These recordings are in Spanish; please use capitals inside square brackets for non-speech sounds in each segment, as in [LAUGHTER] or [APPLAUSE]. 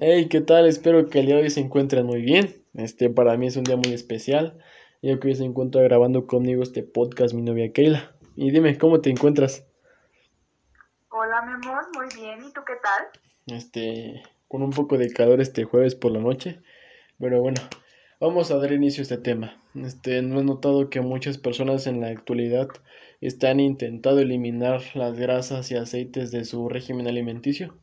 Hey, ¿qué tal? Espero que el día de hoy se encuentren muy bien. Este, para mí es un día muy especial, ya que hoy se encuentra grabando conmigo este podcast mi novia Keila. Y dime, ¿cómo te encuentras? Hola, mi amor, muy bien. ¿Y tú qué tal? Este, con un poco de calor este jueves por la noche, pero bueno, vamos a dar inicio a este tema. Este, ¿no has notado que muchas personas en la actualidad están intentando eliminar las grasas y aceites de su régimen alimenticio?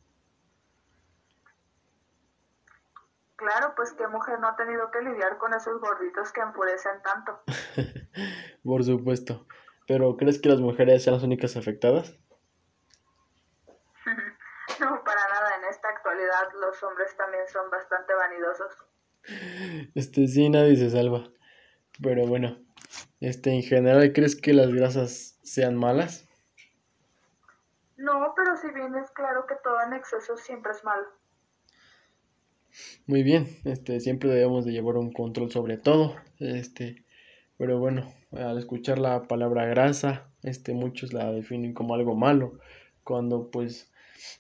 Claro, pues qué mujer no ha tenido que lidiar con esos gorditos que enfurecen tanto. [LAUGHS] Por supuesto. Pero ¿crees que las mujeres sean las únicas afectadas? [LAUGHS] No, para nada. En esta actualidad los hombres también son bastante vanidosos. Este, sí, nadie se salva. Pero bueno, este, en general, ¿crees que las grasas sean malas? No, pero si bien es claro que todo en exceso siempre es malo. Muy bien, este, siempre debemos de llevar un control sobre todo. Este, pero bueno, al escuchar la palabra grasa, este, muchos la definen como algo malo, cuando pues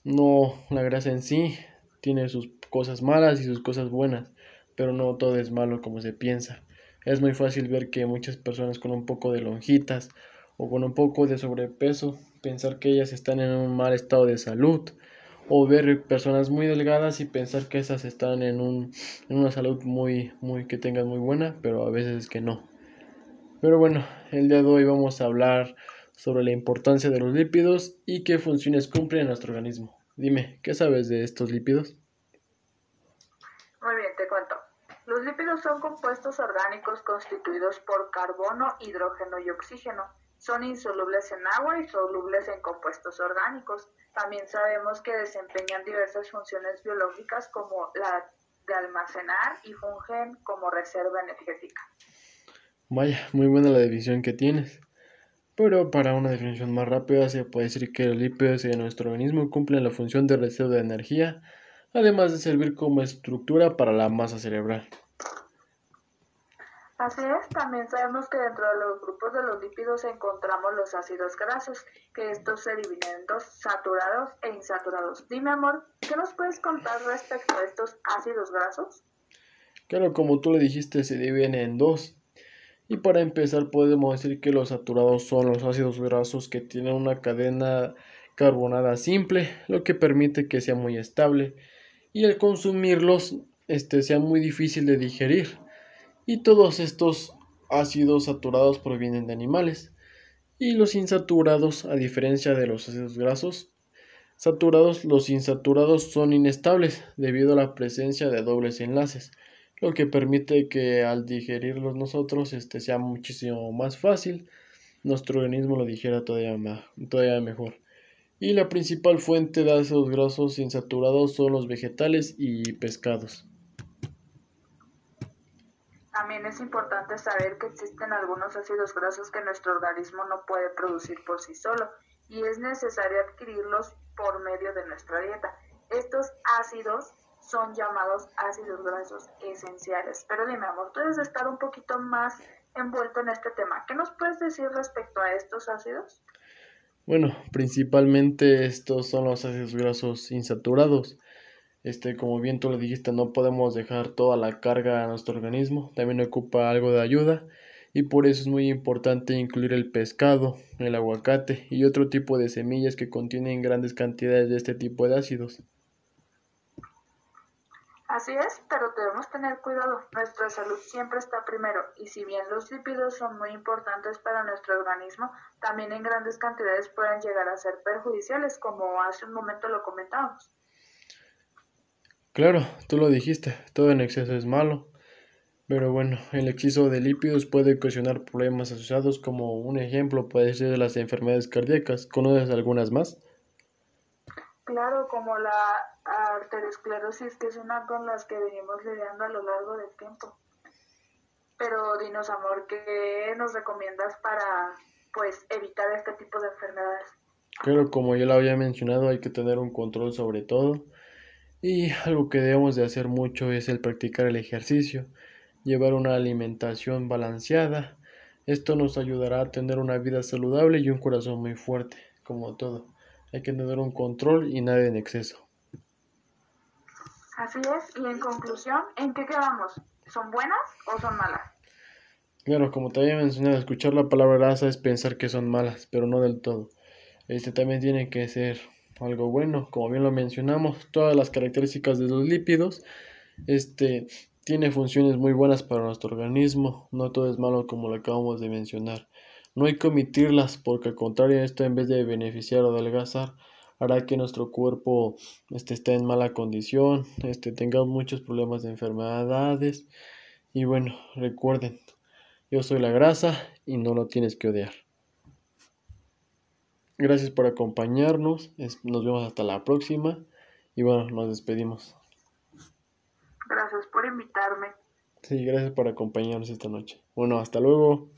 no, la grasa en sí tiene sus cosas malas y sus cosas buenas, pero no todo es malo como se piensa. Es muy fácil ver que muchas personas con un poco de lonjitas o con un poco de sobrepeso, pensar que ellas están en un mal estado de salud, o ver personas muy delgadas y pensar que esas están en un, en una salud muy, muy, que tengan muy buena, pero a veces es que no. Pero bueno, el día de hoy vamos a hablar sobre la importancia de los lípidos y qué funciones cumplen en nuestro organismo. Dime, ¿qué sabes de estos lípidos? Muy bien, te cuento. Los lípidos son compuestos orgánicos constituidos por carbono, hidrógeno y oxígeno. Son insolubles en agua y solubles en compuestos orgánicos. También sabemos que desempeñan diversas funciones biológicas como la de almacenar y fungen como reserva energética. Vaya, muy buena la definición que tienes. Pero para una definición más rápida se puede decir que los lípidos de nuestro organismo cumplen la función de reserva de energía, además de servir como estructura para la masa cerebral. Así es, también sabemos que dentro de los grupos de los lípidos encontramos los ácidos grasos, que estos se dividen en dos, saturados e insaturados. Dime, amor, ¿qué nos puedes contar respecto a estos ácidos grasos? Claro, como tú le dijiste, se dividen en dos. Y para empezar podemos decir que los saturados son los ácidos grasos que tienen una cadena carbonada simple, lo que permite que sea muy estable y al consumirlos este sea muy difícil de digerir. Y todos estos ácidos saturados provienen de animales. Y los insaturados, a diferencia de los ácidos grasos saturados, los insaturados son inestables debido a la presencia de dobles enlaces lo que permite que al digerirlos nosotros este, sea muchísimo más fácil, nuestro organismo lo digiera todavía, todavía mejor. Y la principal fuente de ácidos grasos insaturados son los vegetales y pescados. También es importante saber que existen algunos ácidos grasos que nuestro organismo no puede producir por sí solo y es necesario adquirirlos por medio de nuestra dieta. Estos ácidos son llamados ácidos grasos esenciales. Pero dime, amor, tú debes estar un poquito más envuelto en este tema. ¿Qué nos puedes decir respecto a estos ácidos? Bueno, principalmente estos son los ácidos grasos insaturados. Este, como bien tú lo dijiste, no podemos dejar toda la carga a nuestro organismo, también ocupa algo de ayuda y por eso es muy importante incluir el pescado, el aguacate y otro tipo de semillas que contienen grandes cantidades de este tipo de ácidos. Así es, pero debemos tener cuidado. Nuestra salud siempre está primero y si bien los lípidos son muy importantes para nuestro organismo, también en grandes cantidades pueden llegar a ser perjudiciales, como hace un momento lo comentábamos. Claro, tú lo dijiste, todo en exceso es malo. Pero bueno, el exceso de lípidos puede ocasionar problemas asociados como un ejemplo puede ser las enfermedades cardíacas. ¿Conoces algunas más? Claro, como la arteriosclerosis, que es una con las que venimos lidiando a lo largo del tiempo. Pero dinos, amor, ¿qué nos recomiendas para pues evitar este tipo de enfermedades? Claro, como ya lo había mencionado, hay que tener un control sobre todo. Y algo que debemos de hacer mucho es el practicar el ejercicio, llevar una alimentación balanceada. Esto nos ayudará a tener una vida saludable y un corazón muy fuerte, como todo. Hay que tener un control y nada en exceso. Así es, y en conclusión, ¿en qué quedamos? ¿Son buenas o son malas? Claro, como te había mencionado, escuchar la palabra grasa es pensar que son malas, pero no del todo. Este también tiene que ser algo bueno, como bien lo mencionamos, todas las características de los lípidos, este tiene funciones muy buenas para nuestro organismo, no todo es malo como lo acabamos de mencionar. No hay que omitirlas porque al contrario esto en vez de beneficiar o adelgazar hará que nuestro cuerpo este, esté en mala condición, este, tenga muchos problemas de enfermedades y bueno, recuerden, yo soy la grasa y no lo tienes que odiar. Gracias por acompañarnos. Nos vemos hasta la próxima. Y bueno, nos despedimos. Gracias por invitarme. Sí, gracias por acompañarnos esta noche. Bueno, hasta luego.